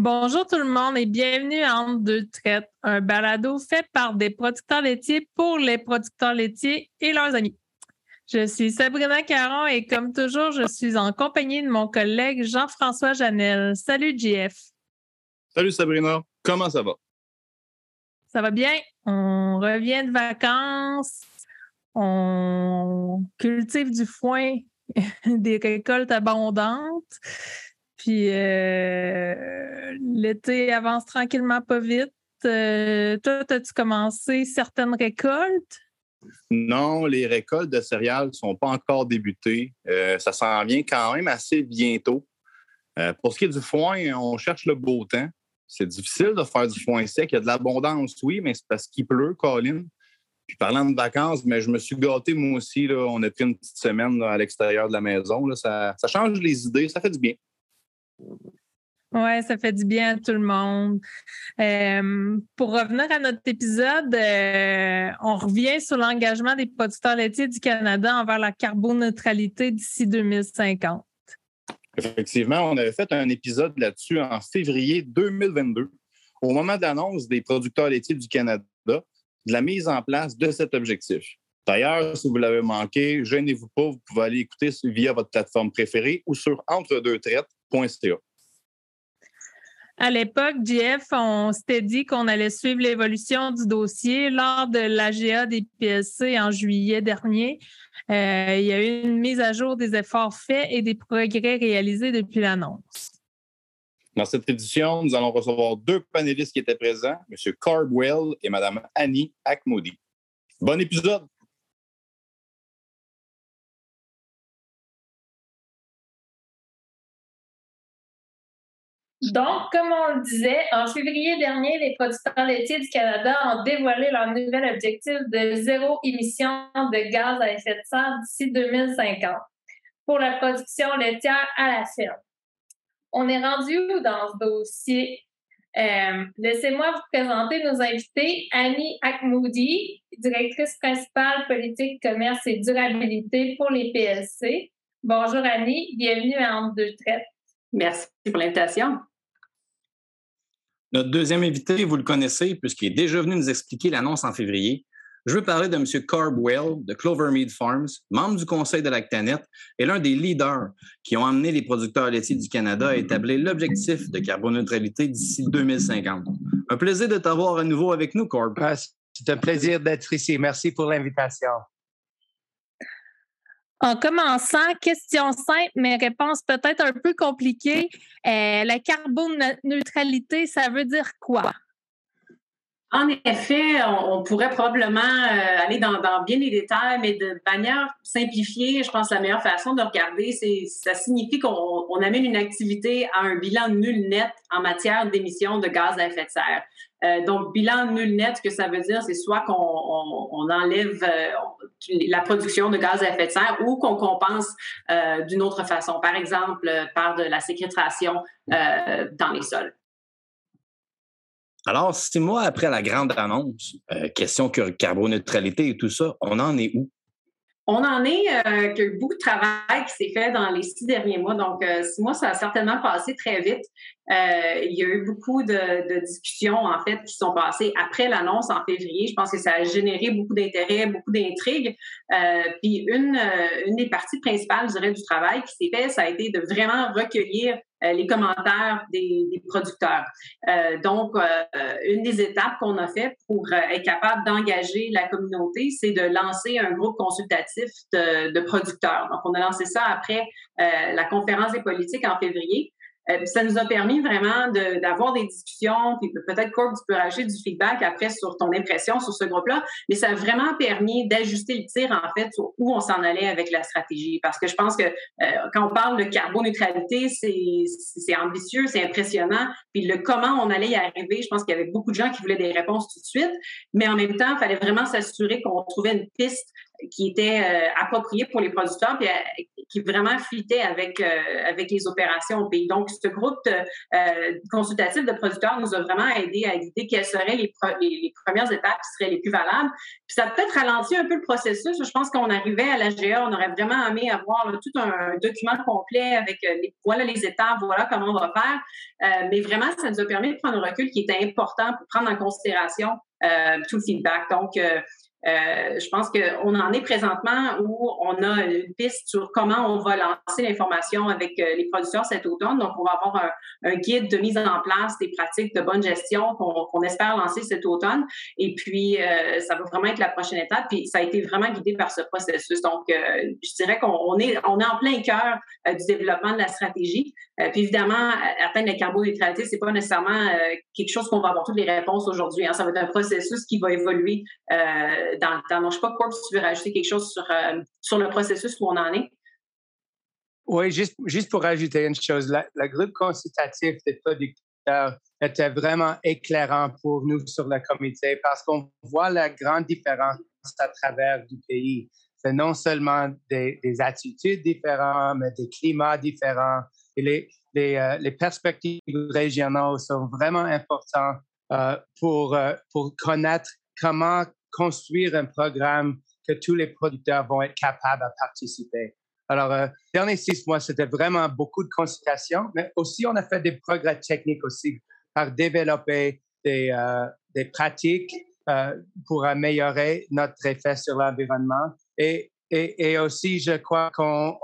Bonjour tout le monde et bienvenue à Entre deux traites, un balado fait par des producteurs laitiers pour les producteurs laitiers et leurs amis. Je suis Sabrina Caron et comme toujours, je suis en compagnie de mon collègue Jean-François Janel. Salut JF. Salut Sabrina, comment ça va? Ça va bien? On revient de vacances. On cultive du foin, des récoltes abondantes. Puis euh, l'été avance tranquillement pas vite. Euh, toi, as-tu commencé certaines récoltes? Non, les récoltes de céréales ne sont pas encore débutées. Euh, ça s'en vient quand même assez bientôt. pour ce qui est du foin, on cherche le beau temps. C'est difficile de faire du foin sec. Il y a de l'abondance, oui, mais c'est parce qu'il pleut, Colin. Puis parlant de vacances, mais je me suis gâté moi aussi. Là. On a pris une petite semaine à l'extérieur de la maison. Ça change les idées, ça fait du bien. Oui, ça fait du bien à tout le monde. Euh, pour revenir à notre épisode, euh, on revient sur l'engagement des producteurs laitiers du Canada envers la carboneutralité d'ici 2050. Effectivement, on avait fait un épisode là-dessus en février 2022, au moment de l'annonce des producteurs laitiers du Canada, de la mise en place de cet objectif. D'ailleurs, si vous l'avez manqué, gênez-vous pas, vous pouvez aller écouter via votre plateforme préférée ou sur entre-deux-traites.ca. À l'époque, JF, on s'était dit qu'on allait suivre l'évolution du dossier lors de l'AGA des PSC en juillet dernier. Euh, il y a eu une mise à jour des efforts faits et des progrès réalisés depuis l'annonce. Dans cette édition, nous allons recevoir deux panélistes qui étaient présents, M. Cardwell et Mme Annie Akmoudi. Bon épisode! Donc, comme on le disait, en février dernier, les producteurs laitiers du Canada ont dévoilé leur nouvel objectif de zéro émission de gaz à effet de serre d'ici 2050 pour la production laitière à la ferme. On est rendu dans ce dossier? Euh, laissez-moi vous présenter nos invités. Annie Akmoudi, directrice principale politique, commerce et durabilité pour les PLC. Bonjour Annie, bienvenue à Entre deux traites. Merci pour l'invitation. Notre deuxième invité, vous le connaissez puisqu'il est déjà venu nous expliquer l'annonce en février. Je veux parler de M. Carbwell de Clovermead Farms, membre du conseil de Lactanet et l'un des leaders qui ont amené les producteurs laitiers du Canada à établir l'objectif de carboneutralité d'ici 2050. Un plaisir de t'avoir à nouveau avec nous, Corb. Ah, c'est un plaisir d'être ici. Merci pour l'invitation. En commençant, question simple, mais réponse peut-être un peu compliquée. Euh, la carboneutralité, ça veut dire quoi? En effet, on, pourrait probablement euh, aller dans, bien les détails, mais de manière simplifiée, je pense que la meilleure façon de regarder, c'est ça signifie qu'on amène une activité à un bilan nul net en matière d'émissions de gaz à effet de serre. Euh, donc, bilan nul net, ce que ça veut dire, c'est soit qu'on on, enlève euh, la production de gaz à effet de serre ou qu'on compense d'une autre façon, par exemple par de la séquestration dans les sols. Alors, six mois après la grande annonce, euh, question que carboneutralité et tout ça, on en est où? On en est euh, qu'il beaucoup de travail qui s'est fait dans les six derniers mois. Donc, euh, six mois, ça a certainement passé très vite. il y a eu beaucoup de, discussions, en fait, qui sont passées après l'annonce en février. Je pense que ça a généré beaucoup d'intérêt, beaucoup d'intrigues. puis, une, une des parties principales, je dirais, du travail qui s'est fait, ça a été de vraiment recueillir euh, les commentaires des, producteurs. Euh, donc, euh, une des étapes qu'on a fait pour être capable d'engager la communauté, c'est de lancer un groupe consultatif de, de, producteurs. Donc, on a lancé ça après la conférence des politiques en février. Euh, ça nous a permis vraiment d'avoir des discussions, puis peut-être, Corp, tu peux rajouter du feedback après sur ton impression sur ce groupe-là, mais ça a vraiment permis d'ajuster le tir, en fait, sur où on s'en allait avec la stratégie. Parce que je pense que euh, quand on parle de carboneutralité, c'est ambitieux, c'est impressionnant, puis le comment on allait y arriver, je pense qu'il y avait beaucoup de gens qui voulaient des réponses tout de suite, mais en même temps, il fallait vraiment s'assurer qu'on trouvait une piste qui était euh, appropriée pour les producteurs, puis qui vraiment fitait avec, avec les opérations. Donc, ce groupe consultatif de producteurs nous a vraiment aidé à guider quelles seraient les, les, premières étapes qui seraient les plus valables. Puis ça a peut-être ralenti un peu le processus. Je pense qu'on arrivait à l'AGA, on aurait vraiment aimé avoir tout un document complet avec les, voilà les étapes, voilà comment on va faire. mais vraiment, ça nous a permis de prendre un recul qui était important pour prendre en considération tout le feedback. Donc, euh, je pense qu'on en est présentement où on a une piste sur comment on va lancer l'information avec euh, les producteurs cet automne. Donc, on va avoir un, guide de mise en place des pratiques de bonne gestion qu'on espère lancer cet automne. Et puis, euh, ça va vraiment être la prochaine étape. Puis, ça a été vraiment guidé par ce processus. Donc, je dirais qu'on est, on est en plein cœur du développement de la stratégie. puis, évidemment, atteindre la carboneutralité, c'est pas nécessairement quelque chose qu'on va avoir toutes les réponses aujourd'hui. Hein. Ça va être un processus qui va évoluer dans le temps. Je ne sais pas, quoi si tu veux rajouter quelque chose sur, euh, sur le processus où on en est. Oui, juste, juste pour ajouter une chose, le groupe consultatif des producteurs était vraiment éclairant pour nous sur le comité parce qu'on voit la grande différence à travers du pays. C'est non seulement des, attitudes différentes, mais des climats différents. Et les, les, euh, perspectives régionales sont vraiment importantes euh, pour, pour connaître comment construire un programme que tous les producteurs vont être capables de participer. Alors, euh, les derniers six mois, c'était vraiment beaucoup de consultations, mais aussi on a fait des progrès techniques aussi par développer des, euh, des pratiques euh, pour améliorer notre effet sur l'environnement. Et, et, et, aussi, je crois qu'on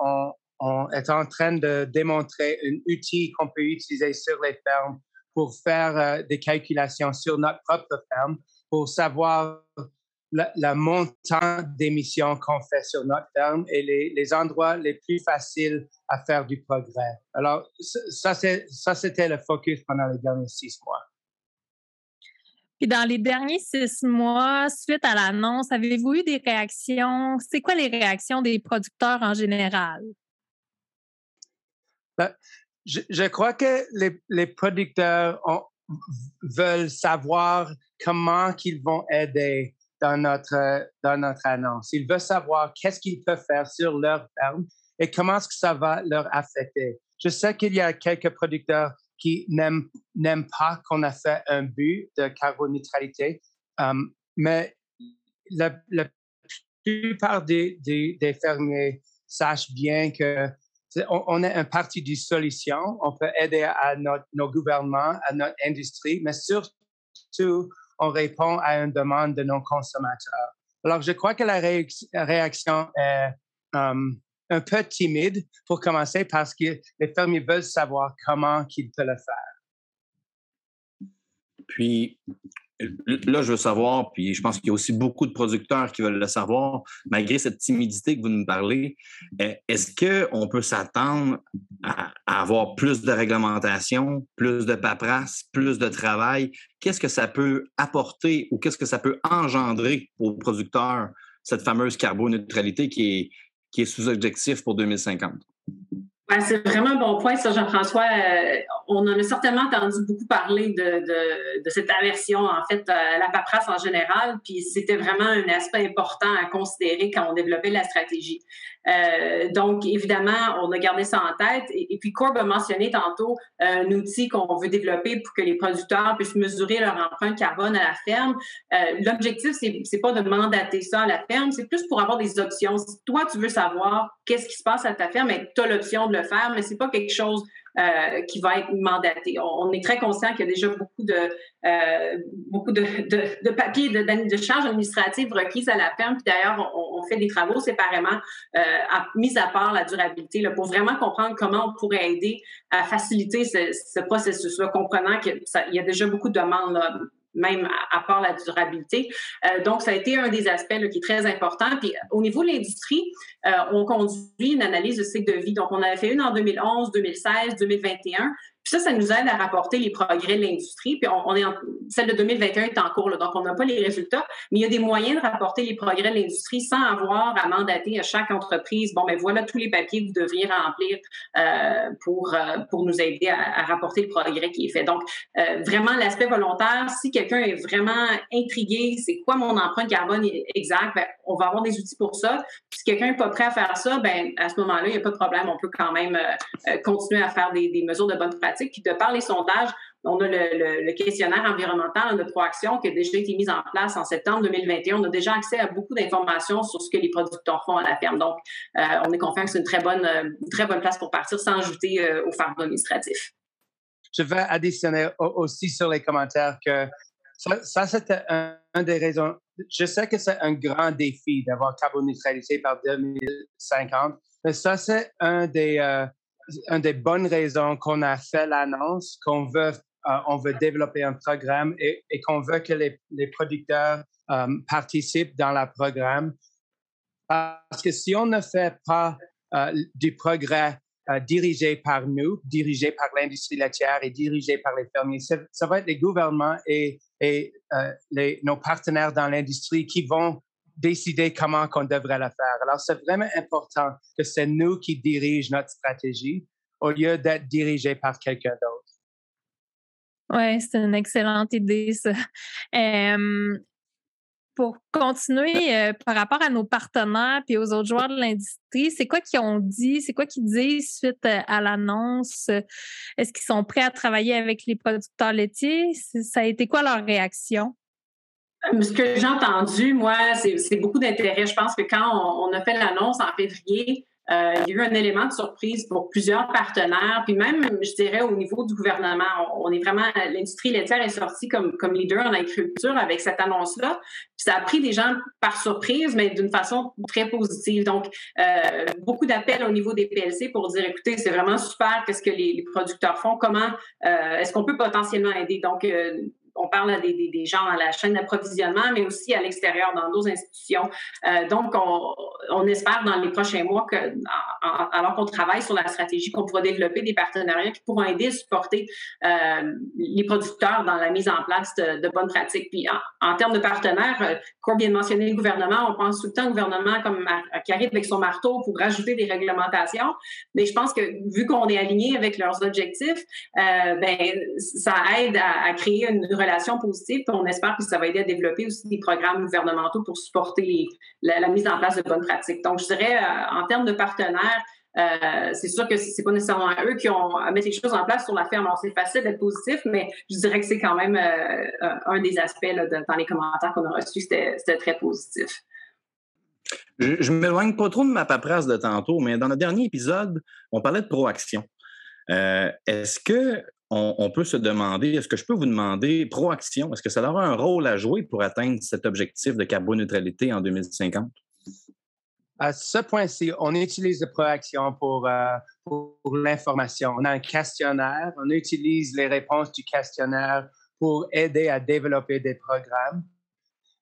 on, est en train de démontrer un outil qu'on peut utiliser sur les fermes pour faire des calculations sur notre propre ferme pour savoir le, montant d'émissions qu'on fait sur notre ferme et les, endroits les plus faciles à faire du progrès. Alors, ça, c'était le focus pendant les derniers six mois. Puis dans les derniers six mois, suite à l'annonce, avez-vous eu des réactions? C'est quoi les réactions des producteurs en général? Ben, je, crois que les, les producteurs veulent savoir comment ils vont aider dans notre, dans notre annonce. Ils veulent savoir qu'est-ce qu'ils peuvent faire sur leur ferme et comment est-ce que ça va leur affecter. Je sais qu'il y a quelques producteurs qui n'aiment pas qu'on a fait un but de carboneutralité, um, mais la, plupart des, des, fermiers sachent bien que on, est un parti de solution. On peut aider à notre, nos gouvernements, à notre industrie, mais surtout on répond à une demande de nos consommateurs. Alors, je crois que la réaction est um, un peu timide pour commencer parce que les fermiers veulent savoir comment ils peuvent le faire. Puis, là, je veux savoir, puis je pense qu'il y a aussi beaucoup de producteurs qui veulent le savoir, malgré cette timidité que vous nous parlez, eh, est-ce qu'on peut s'attendre à, avoir plus de réglementation, plus de paperasse, plus de travail? Qu'est-ce que ça peut apporter ou qu'est-ce que ça peut engendrer aux producteurs, cette fameuse carboneutralité qui est, qui est sous objectif pour 2050? C'est vraiment un bon point, ça, Jean-François. Euh, on en a certainement entendu beaucoup parler de, cette aversion, en fait, à la paperasse en général, puis c'était vraiment un aspect important à considérer quand on développait la stratégie. Euh, donc, évidemment, on a gardé ça en tête. Et, puis, Corb a mentionné tantôt euh, un outil qu'on veut développer pour que les producteurs puissent mesurer leur empreinte carbone à la ferme. Euh, L'objectif, c'est, c'est pas de mandater ça à la ferme, c'est plus pour avoir des options. Si toi, tu veux savoir qu'est-ce qui se passe à ta ferme, tu as l'option de le faire, mais c'est pas quelque chose euh, qui va être mandaté. On, est très conscient qu'il y a déjà beaucoup de euh, beaucoup de, de, papiers, de, de, charges administratives requises à la ferme. Puis d'ailleurs, on, fait des travaux séparément, euh, à, mis à part la durabilité, là, pour vraiment comprendre comment on pourrait aider à faciliter ce, ce processus-là, comprenant qu'il y a déjà beaucoup de demandes même à, part la durabilité. Donc, ça a été un des aspects qui est très important. Puis, au niveau de l'industrie, euh, on conduit une analyse de cycle de vie. Donc, on avait fait une en 2011, 2016, 2021. Puis ça, ça nous aide à rapporter les progrès de l'industrie. Puis on, est en, celle de 2021 est en cours, donc on n'a pas les résultats, mais il y a des moyens de rapporter les progrès de l'industrie sans avoir à mandater à chaque entreprise. Bon, mais voilà tous les papiers que vous devriez remplir euh, pour euh, pour nous aider à, rapporter le progrès qui est fait. Donc vraiment l'aspect volontaire. Si quelqu'un est vraiment intrigué, c'est quoi mon empreinte carbone exact, ben, on va avoir des outils pour ça. Puis si quelqu'un n'est pas prêt à faire ça, ben à ce moment-là, il n'y a pas de problème. On peut quand même continuer à faire des, mesures de bonne pratique. Puis de par les sondages, on a le, questionnaire environnemental de Proaction qui a déjà été mis en place en septembre 2021. On a déjà accès à beaucoup d'informations sur ce que les producteurs font à la ferme. Donc, euh, on est confiant que c'est une très bonne, euh, très bonne place pour partir sans ajouter euh, au fardeau administratif. Je vais additionner aussi sur les commentaires que ça, c'était un, des raisons. Je sais que c'est un grand défi d'avoir carboneutralité par 2050, mais ça, c'est un des, une des bonnes raisons qu'on a fait l'annonce qu'on veut euh, on veut développer un programme et, qu'on veut que les, producteurs euh, participent dans le programme. Parce que si on ne fait pas euh, du progrès dirigé par nous, dirigé par l'industrie laitière et dirigé par les fermiers, ça, va être les gouvernements et, et nos partenaires dans l'industrie qui vont décider comment qu'on devrait le faire. Alors, c'est vraiment important que c'est nous qui dirigeons notre stratégie au lieu d'être dirigé par quelqu'un d'autre. Oui, c'est une excellente idée, ça. Pour continuer euh, par rapport à nos partenaires et aux autres joueurs de l'industrie, c'est quoi qu'ils ont dit? C'est quoi qu'ils disent suite euh, à l'annonce? Est-ce qu'ils sont prêts à travailler avec les producteurs laitiers? Ça a été quoi leur réaction? Ce que j'ai entendu, moi, c'est beaucoup d'intérêt. Je pense que quand on a fait l'annonce en février, euh, il y a eu un élément de surprise pour plusieurs partenaires, puis même, je dirais, au niveau du gouvernement. On, est vraiment, l'industrie laitière est sortie comme, comme leader en agriculture avec cette annonce-là. Puis ça a pris des gens par surprise, mais d'une façon très positive. Donc, euh, beaucoup d'appels au niveau des PLC pour dire, écoutez, c'est vraiment super qu'est-ce que les, producteurs font, comment euh, est-ce qu'on peut potentiellement aider? Donc, on parle des, gens dans la chaîne d'approvisionnement, mais aussi à l'extérieur, dans d'autres institutions. Euh, donc, on, espère dans les prochains mois que, alors qu'on travaille sur la stratégie, qu'on pourra développer des partenariats qui pourront aider à supporter euh, les producteurs dans la mise en place de, bonnes pratiques. Puis, en, termes de partenaires, euh, Corb vient de mentionner le gouvernement. On pense tout le temps au gouvernement comme qui arrive avec son marteau pour rajouter des réglementations. Mais je pense que vu qu'on est aligné avec leurs objectifs, ben ça aide à, à créer une relation positive. on espère que ça va aider à développer aussi des programmes gouvernementaux pour supporter la, mise en place de bonnes pratiques. Donc, je dirais, euh, en termes de partenaires, euh, c'est sûr que c'est pas nécessairement eux qui ont à mettre les choses en place sur la ferme. Alors, c'est facile d'être positif, mais je dirais que c'est quand même euh, un des aspects dans les commentaires qu'on a reçus, c'était très positif. Je, ne m'éloigne pas trop de ma paperasse de tantôt, mais dans le dernier épisode, on parlait de proaction. Est-ce que on, peut se demander, est-ce que je peux vous demander, Proaction, est-ce que ça aura un rôle à jouer pour atteindre cet objectif de carboneutralité en 2050? À ce point-ci, on utilise la Proaction pour, euh, pour l'information. On a un questionnaire, on utilise les réponses du questionnaire pour aider à développer des programmes.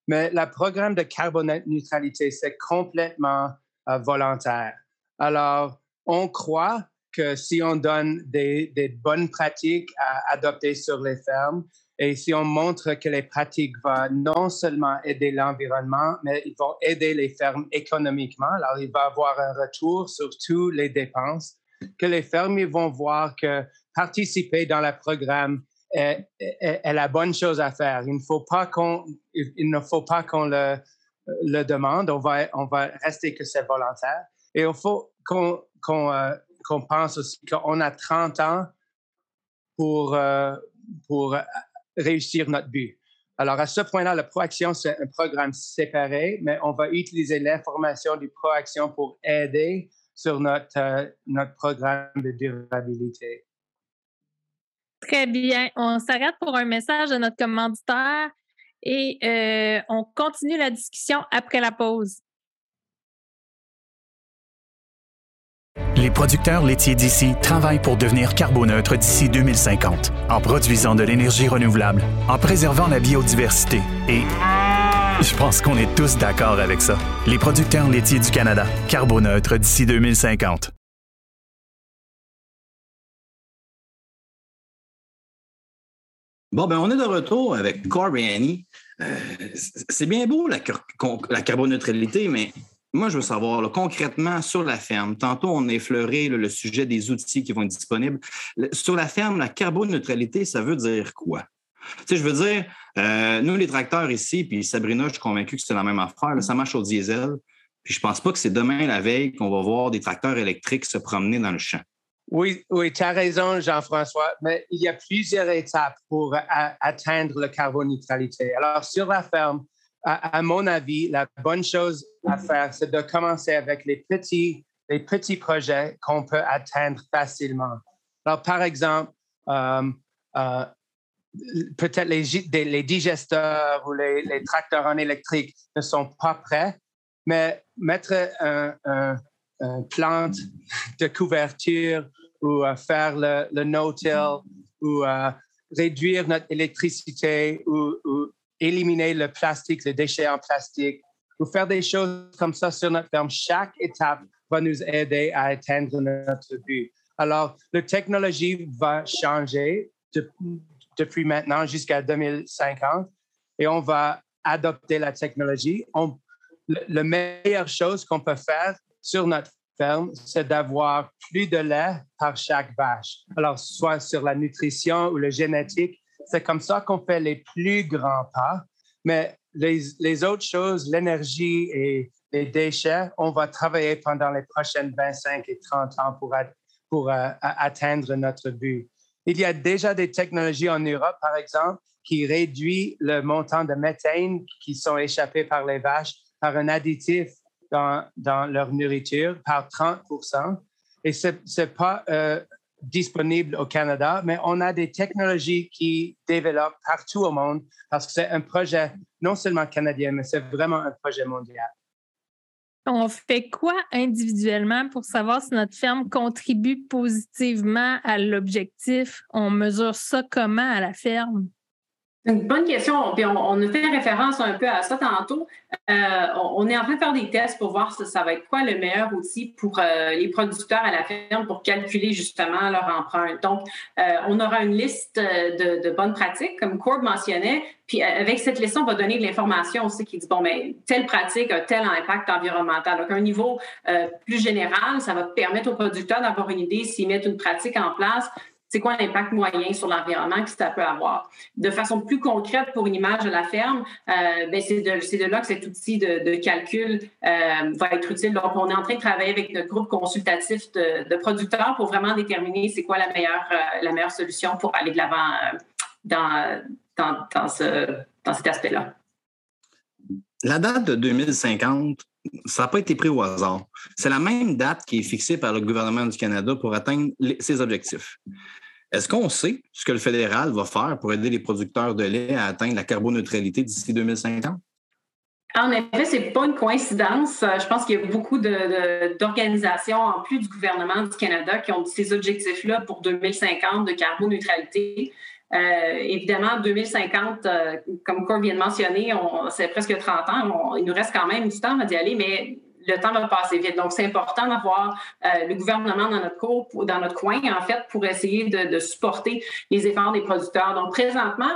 Mais le programme de carboneutralité, c'est complètement euh, volontaire. Alors, on croit que si on donne des, bonnes pratiques à adopter sur les fermes et si on montre que les pratiques vont non seulement aider l'environnement, mais ils vont aider les fermes économiquement, alors il va avoir un retour sur toutes les dépenses, que les fermiers vont voir que participer dans le programme est, la bonne chose à faire. Il ne faut pas qu'on, il ne faut pas qu'on le, demande. On va, on va rester que c'est volontaire. Et il faut qu'on, qu'on euh, qu'on pense aussi qu'on a 30 ans pour, euh, pour réussir notre but. Alors, à ce point-là, la Proaction, c'est un programme séparé, mais on va utiliser l'information du Proaction pour aider sur notre, euh, notre programme de durabilité. Très bien. On s'arrête pour un message de notre commanditaire et euh, on continue la discussion après la pause. Les producteurs laitiers d'ici travaillent pour devenir carboneutres d'ici 2050, en produisant de l'énergie renouvelable, en préservant la biodiversité et... Je pense qu'on est tous d'accord avec ça. Les producteurs laitiers du Canada, carboneutres d'ici 2050. Bon, ben on est de retour avec Corb et Annie. Euh, c'est bien beau la carboneutralité, mais moi, je veux savoir concrètement sur la ferme. Tantôt, on a effleuré le sujet des outils qui vont être disponibles. sur la ferme, la carboneutralité, ça veut dire quoi? Tu sais, je veux dire, euh, nous, les tracteurs ici, puis Sabrina, je suis convaincu que c'est la même affaire. ça marche au diesel. Puis je pense pas que c'est demain la veille qu'on va voir des tracteurs électriques se promener dans le champ. Oui, oui, tu as raison, Jean-François, mais il y a plusieurs étapes pour atteindre la carboneutralité. Alors, sur la ferme, à, mon avis, la bonne chose à faire, c'est de commencer avec les petits, les petits projets qu'on peut atteindre facilement. Alors, par exemple, euh, euh, peut-être les, les, digesteurs ou les, les, tracteurs en électrique ne sont pas prêts, mais mettre un, un, plante de couverture ou faire le, le no-till ou réduire notre électricité ou éliminer le plastique, les déchets en plastique, ou faire des choses comme ça sur notre ferme. Chaque étape va nous aider à atteindre notre but. Alors, la technologie va changer depuis maintenant jusqu'à 2050 et on va adopter la technologie. la meilleure chose qu'on peut faire sur notre ferme, c'est d'avoir plus de lait par chaque vache. Alors, soit sur la nutrition ou la génétique, c'est comme ça qu'on fait les plus grands pas. Mais les, autres choses, l'énergie et les déchets, on va travailler pendant les prochaines 25 et 30 ans pour, euh, atteindre notre but. Il y a déjà des technologies en Europe, par exemple, qui réduisent le montant de méthane qui sont échappés par les vaches par un additif dans, dans leur nourriture par 30% Et ce n'est pas euh, disponible au Canada, mais on a des technologies qui développent partout au monde parce que c'est un projet non seulement canadien, mais c'est vraiment un projet mondial. On fait quoi individuellement pour savoir si notre ferme contribue positivement à l'objectif? On mesure ça comment à la ferme? Une bonne question. Puis on, a fait référence un peu à ça tantôt. Euh, on, est en train de faire des tests pour voir si ça va être quoi le meilleur outil pour euh, les producteurs à la ferme pour calculer justement leur empreinte. Donc, euh, on aura une liste de, bonnes pratiques, comme Corb mentionnait. Puis avec cette liste, on va donner de l'information aussi qui dit, bon, mais telle pratique a tel impact environnemental. Donc, à un niveau plus général, ça va permettre aux producteurs d'avoir une idée s'ils mettent une pratique en place c'est quoi l'impact moyen sur l'environnement que ça peut avoir? De façon plus concrète pour une image de la ferme, euh, ben, c'est de, là que cet outil de, calcul euh, va être utile. Donc, on est en train de travailler avec notre groupe consultatif de, producteurs pour vraiment déterminer c'est quoi la meilleure, euh, la meilleure solution pour aller de l'avant dans, dans, dans cet aspect-là. La date de 2050, ça n'a pas été pris au hasard. C'est la même date qui est fixée par le gouvernement du Canada pour atteindre ses objectifs. Est-ce qu'on sait ce que le fédéral va faire pour aider les producteurs de lait à atteindre la carboneutralité d'ici 2050? En effet, ce n'est pas une coïncidence. Je pense qu'il y a beaucoup d'organisations, en plus du gouvernement du Canada, qui ont ces objectifs-là pour 2050 de carboneutralité. Euh, évidemment, 2050, euh, comme Corb vient de mentionner, c'est presque 30 ans. il nous reste quand même du temps d'y aller, mais le temps va passer vite. Donc, c'est important d'avoir euh, le gouvernement dans notre, cours, dans notre coin, en fait, pour essayer de, supporter les efforts des producteurs. Donc, présentement,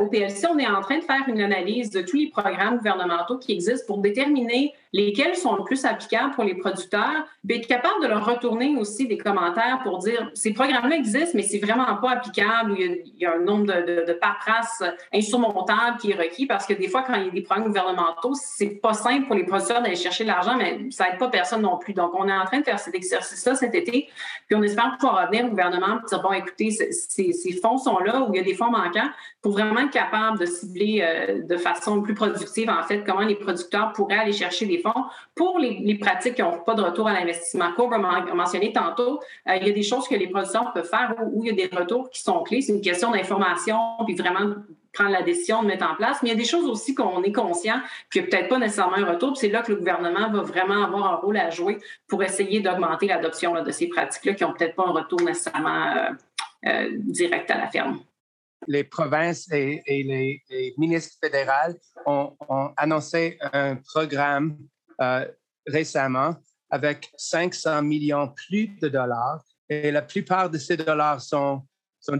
au PLC, on est en train de faire une analyse de tous les programmes gouvernementaux qui existent pour déterminer lesquels sont le plus applicables pour les producteurs, puis être capable de leur retourner aussi des commentaires pour dire ces programmes-là existent, mais c'est vraiment pas applicable, il y a, un nombre de, paperasses insurmontables qui est requis parce que des fois, quand il y a des programmes gouvernementaux, c'est pas simple pour les producteurs d'aller chercher de l'argent, mais ça aide pas personne non plus. Donc, on est en train de faire cet exercice-là cet été, puis on espère pouvoir revenir au gouvernement pour dire bon, écoutez, ces, fonds sont là où il y a des fonds manquants pour vraiment être capable de cibler euh, de façon plus productive, en fait, comment les producteurs pourraient aller chercher des fonds pour les, pratiques qui n'ont pas de retour à l'investissement. Comme on a mentionné tantôt, euh, il y a des choses que les producteurs peuvent faire où, il y a des retours qui sont clés. C'est une question d'information, puis vraiment prendre la décision de mettre en place. Mais il y a des choses aussi qu'on est conscient qu'il n'y a peut-être pas nécessairement un retour. C'est là que le gouvernement va vraiment avoir un rôle à jouer pour essayer d'augmenter l'adoption de ces pratiques-là qui n'ont peut-être pas un retour nécessairement euh, direct à la ferme les provinces et, les, ministres fédéraux ont, annoncé un programme euh, récemment avec 500 millions plus de dollars. Et la plupart de ces dollars sont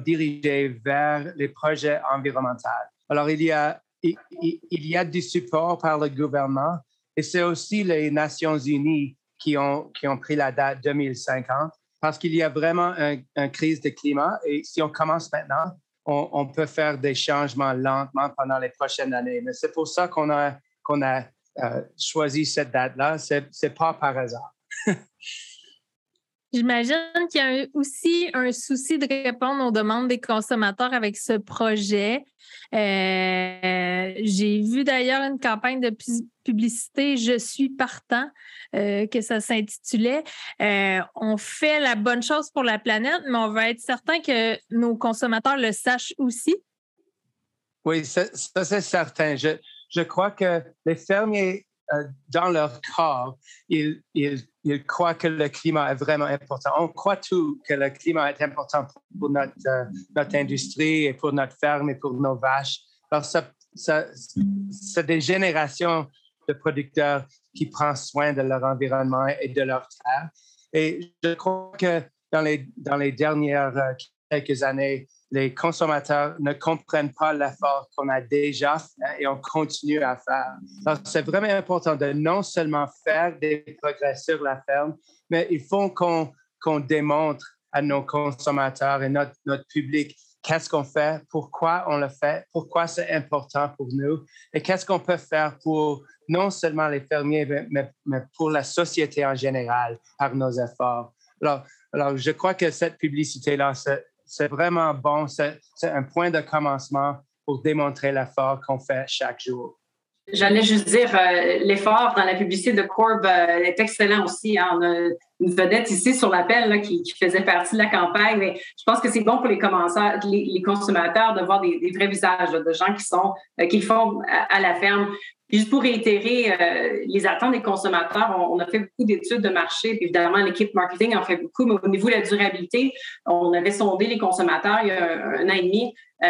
dirigés vers les projets environnementaux. Alors, il y a, il y a du support par le gouvernement et c'est aussi les Nations Unies qui ont, qui ont pris la date 2050 parce qu'il y a vraiment une crise de climat et si on commence maintenant, on, peut faire des changements lentement pendant les prochaines années. Mais c'est pour ça qu'on a, euh, choisi cette date-là. Ce n'est pas par hasard. J'imagine qu'il y a aussi un souci de répondre aux demandes des consommateurs avec ce projet. Euh, j'ai vu d'ailleurs une campagne de publicité Je suis partant, euh, que ça s'intitulait. Euh, on fait la bonne chose pour la planète, mais on va être certain que nos consommateurs le sachent aussi. Oui, ça, c'est certain. Je, je crois que les fermiers dans leur corps, ils, croient que le climat est vraiment important. On croit tout que le climat est important pour notre, euh, notre industrie et pour notre ferme et pour nos vaches. Alors, ça, c'est des générations de producteurs qui prennent soin de leur environnement et de leur terre. Et je crois que dans les, dans les dernières euh, quelques années, les consommateurs ne comprennent pas l'effort qu'on a déjà fait et on continue à faire. c'est vraiment important de non seulement faire des progrès sur la ferme, mais il faut qu'on démontre à nos consommateurs et notre, notre public qu'est-ce qu'on fait, pourquoi on le fait, pourquoi c'est important pour nous et qu'est-ce qu'on peut faire pour non seulement les fermiers, mais, mais, pour la société en général par nos efforts. Alors, alors je crois que cette publicité-là, c'est vraiment bon. C'est un point de commencement pour démontrer l'effort qu'on fait chaque jour. J'allais juste dire, euh, l'effort dans la publicité de Corb euh, est excellent aussi. Hein. On a une vedette ici sur l'appel qui, faisait partie de la campagne, mais je pense que c'est bon pour les, les, consommateurs de voir des, vrais visages de gens qui sont euh, qui font à, la ferme juste pour réitérer euh, les attentes des consommateurs, on, a fait beaucoup d'études de marché. Puis évidemment, l'équipe marketing en fait beaucoup, mais au niveau de la durabilité, on avait sondé les consommateurs il y a un, an et demi. Euh,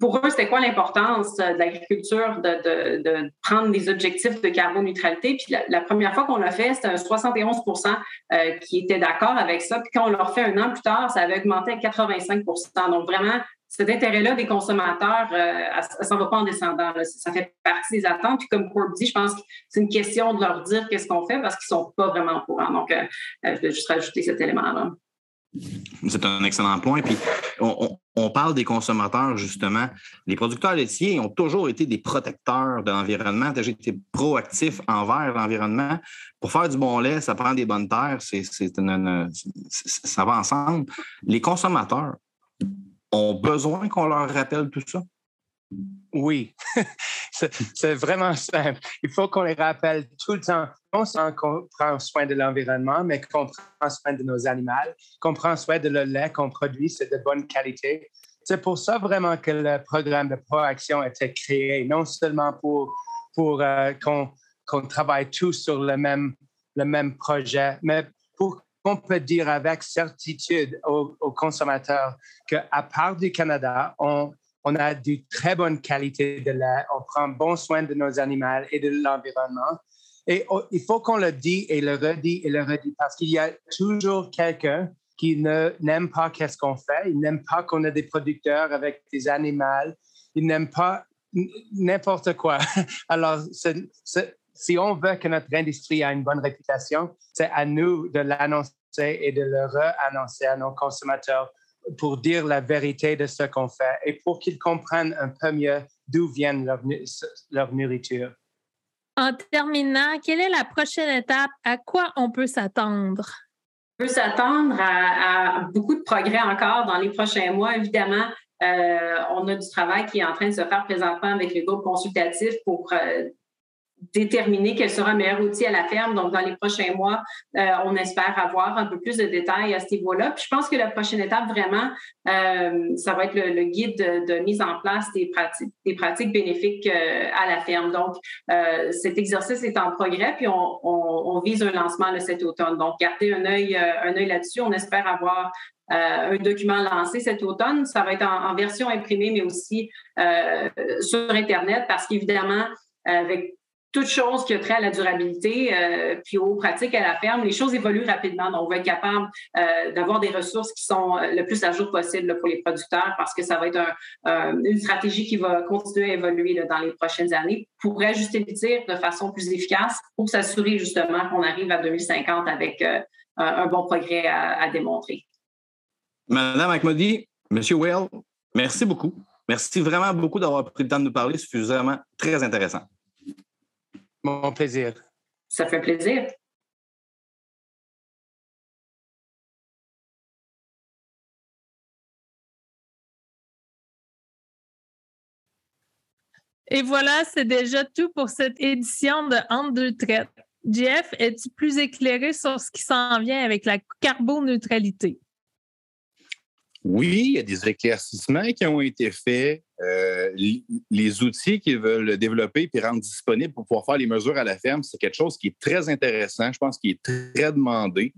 pour eux, c'était quoi l'importance de l'agriculture de, de, prendre des objectifs de carboneutralité? Puis la, première fois qu'on l'a fait, c'était un 71% euh, qui étaient d'accord avec ça. Puis quand on l'a refait un an plus tard, ça avait augmenté à 85% Donc vraiment, cet intérêt-là des consommateurs, euh, ça ne va pas en descendant. Ça fait partie des attentes. Puis comme Corp dit, je pense que c'est une question de leur dire qu'est-ce qu'on fait parce qu'ils ne sont pas vraiment au courant. Donc, euh, euh, je vais juste rajouter cet élément-là. C'est un excellent point. Puis on, parle des consommateurs, justement. Les producteurs laitiers ont toujours été des protecteurs de l'environnement, ont été proactifs envers l'environnement. Pour faire du bon lait, ça prend des bonnes terres, ça va ensemble. Les consommateurs, ont besoin qu'on leur rappelle tout ça? Oui, c'est vraiment simple. Il faut qu'on les rappelle tout le temps, non seulement qu'on prend soin de l'environnement, mais qu'on prend soin de nos animaux, qu'on prend soin de le lait qu'on produit, c'est de bonne qualité. C'est pour ça vraiment que le programme de proaction a été créé, non seulement pour, pour euh, qu'on travaille tous sur le même, le même projet, mais pour on peut dire avec certitude aux, consommateurs qu'à part du Canada, on, a de très bonne qualité de lait, on prend bon soin de nos animaux et de l'environnement. Et il faut qu'on le dise et le redit et le redit parce qu'il y a toujours quelqu'un qui n'aime pas qu'est-ce qu'on fait, il n'aime pas qu'on ait des producteurs avec des animaux, il n'aime pas n'importe quoi. Alors, si on veut que notre industrie ait une bonne réputation, c'est à nous de l'annoncer et de le re-annoncer à nos consommateurs pour dire la vérité de ce qu'on fait et pour qu'ils comprennent un peu mieux d'où vient leur, leur nourriture. En terminant, quelle est la prochaine étape? À quoi on peut s'attendre? On peut s'attendre à, beaucoup de progrès encore dans les prochains mois. Évidemment, euh, on a du travail qui est en train de se faire présentement avec le groupe consultatif pour euh, déterminer quel sera le meilleur outil à la ferme. Donc, dans les prochains mois, euh, on espère avoir un peu plus de détails à ce niveau-là. Puis, je pense que la prochaine étape, vraiment, euh, ça va être le, guide de, mise en place des pratiques, des pratiques bénéfiques euh, à la ferme. Donc, cet exercice est en progrès, puis on, vise un lancement le cet automne. Donc, gardez un œil, un œil là-dessus. On espère avoir un document lancé cet automne. Ça va être en, en version imprimée, mais aussi sur Internet, parce qu'évidemment, avec toute chose qui a trait à la durabilité, euh, puis aux pratiques à la ferme, les choses évoluent rapidement. Donc, on va être capable euh, d'avoir des ressources qui sont euh, le plus à jour possible pour les producteurs parce que ça va être une stratégie qui va continuer à évoluer dans les prochaines années pour ajuster le tir de façon plus efficace pour s'assurer justement qu'on arrive à 2050 avec un bon progrès à, démontrer. Madame Akmodi, Monsieur Well, merci beaucoup. Merci vraiment beaucoup d'avoir pris le temps de nous parler. C'est vraiment très intéressant. Mon plaisir. Ça fait plaisir. Et voilà, c'est déjà tout pour cette édition de Entre deux traites. Jeff, es-tu plus éclairé sur ce qui s'en vient avec la carboneutralité? Oui, il y a des éclaircissements qui ont été faits. Euh, les outils qu'ils veulent développer et rendre disponibles pour pouvoir faire les mesures à la ferme, c'est quelque chose qui est très intéressant. Je pense qu'il est très demandé.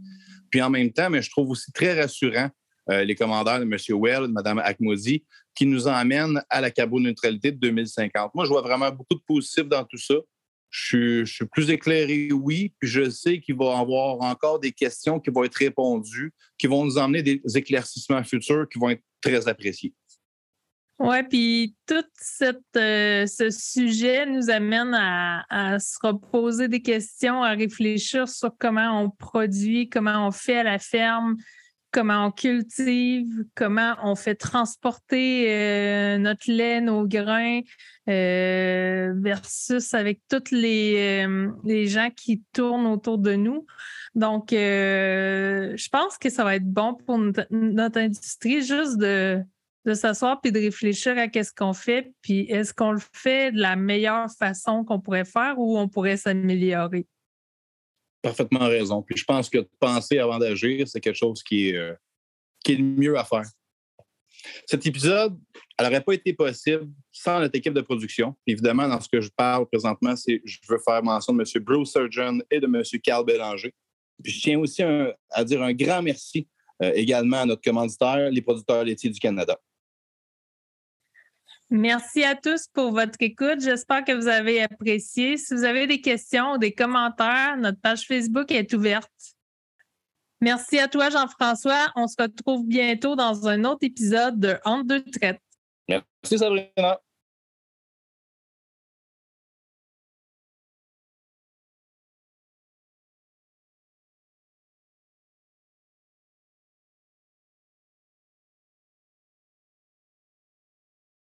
Puis en même temps, mais je trouve aussi très rassurant euh, les commandeurs de M. Well de Mme Akmoudi qui nous emmènent à la carboneutralité de 2050. Moi, je vois vraiment beaucoup de positifs dans tout ça. Je suis, plus éclairé, oui, puis je sais qu'il va y avoir encore des questions qui vont être répondues, qui vont nous emmener des éclaircissements futurs qui vont être très appréciés. Oui, puis tout euh, ce sujet nous amène à, à, se reposer des questions, à réfléchir sur comment on produit, comment on fait à la ferme, comment on cultive, comment on fait transporter euh, notre lait, nos grains, euh, versus avec tous les, euh, les, gens qui tournent autour de nous. Donc, je pense que ça va être bon pour notre, industrie juste de, de s'asseoir puis de réfléchir à qu'est-ce qu'on fait, puis est-ce qu'on le fait de la meilleure façon qu'on pourrait faire ou on pourrait s'améliorer parfaitement raison. Puis je pense que penser avant d'agir, c'est quelque chose qui est, euh, le mieux à faire. Cet épisode, elle n'aurait pas été possible sans notre équipe de production. évidemment, dans ce que je parle présentement, c'est je veux faire mention de M. Bruce Surgeon et de M. Carl Bélanger. Puis je tiens aussi à dire un grand merci euh, également à notre commanditaire, les producteurs laitiers du Canada. Merci à tous pour votre écoute. J'espère que vous avez apprécié. Si vous avez des questions ou des commentaires, notre page Facebook est ouverte. Merci à toi, Jean-François. On se retrouve bientôt dans un autre épisode de Entre deux traites. Merci, Sabrina.